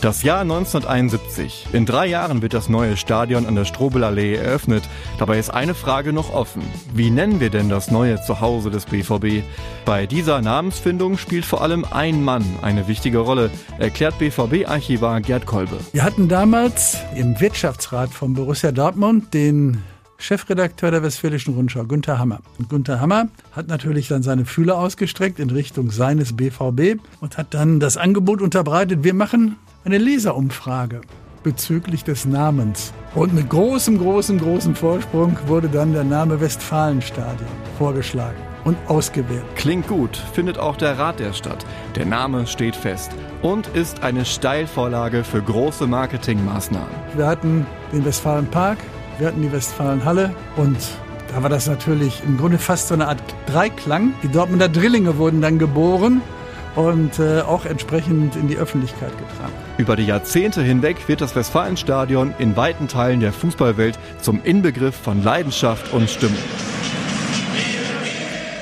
Das Jahr 1971. In drei Jahren wird das neue Stadion an der Strobelallee eröffnet. Dabei ist eine Frage noch offen. Wie nennen wir denn das neue Zuhause des BVB? Bei dieser Namensfindung spielt vor allem ein Mann eine wichtige Rolle, erklärt BVB-Archivar Gerd Kolbe. Wir hatten damals im Wirtschaftsrat von Borussia Dortmund den Chefredakteur der Westfälischen Rundschau, Günther Hammer. Und Günther Hammer hat natürlich dann seine Fühler ausgestreckt in Richtung seines BVB und hat dann das Angebot unterbreitet, wir machen eine Leserumfrage bezüglich des Namens. Und mit großem, großem, großem Vorsprung wurde dann der Name Westfalenstadion vorgeschlagen und ausgewählt. Klingt gut, findet auch der Rat der Stadt. Der Name steht fest und ist eine Steilvorlage für große Marketingmaßnahmen. Wir hatten den Westfalenpark, wir hatten die Westfalenhalle und da war das natürlich im Grunde fast so eine Art Dreiklang. Die Dortmunder Drillinge wurden dann geboren und äh, auch entsprechend in die Öffentlichkeit getragen. Über die Jahrzehnte hinweg wird das Westfalenstadion in weiten Teilen der Fußballwelt zum Inbegriff von Leidenschaft und Stimmung.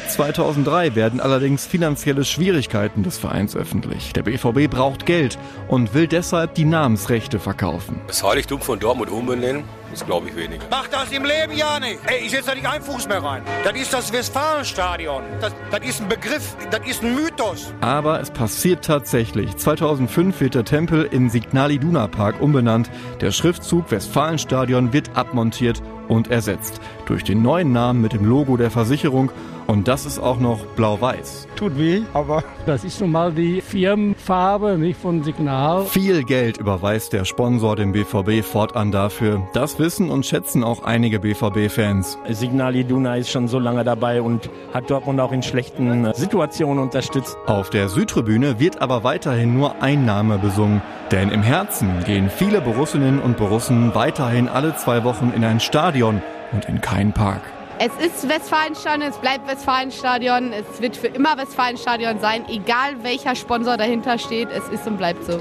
2003 werden allerdings finanzielle Schwierigkeiten des Vereins öffentlich. Der BVB braucht Geld und will deshalb die Namensrechte verkaufen. Das Heiligtum von Dortmund umbenennen, das glaube ich weniger. Mach das im Leben ja nicht. Ey, ich setze da nicht einen Fuß mehr rein. Das ist das Westfalenstadion. Das, das ist ein Begriff, das ist ein Mythos. Aber es passiert tatsächlich. 2005 wird der Tempel in Signal Iduna Park umbenannt. Der Schriftzug Westfalenstadion wird abmontiert und ersetzt durch den neuen Namen mit dem Logo der Versicherung und das ist auch noch blau-weiß. Tut weh, aber das ist nun mal die Firmenfarbe, nicht von Signal. Viel Geld überweist der Sponsor dem BVB fortan dafür. Das wissen und schätzen auch einige BVB-Fans. Signal Iduna ist schon so lange dabei und hat Dortmund auch in schlechten Situationen unterstützt. Auf der Südtribüne wird aber weiterhin nur ein Name besungen. Denn im Herzen gehen viele Borussinnen und Borussen weiterhin alle zwei Wochen in ein Stadion und in keinen Park. Es ist Westfalenstadion, es bleibt Westfalenstadion, es wird für immer Westfalenstadion sein, egal welcher Sponsor dahinter steht, es ist und bleibt so.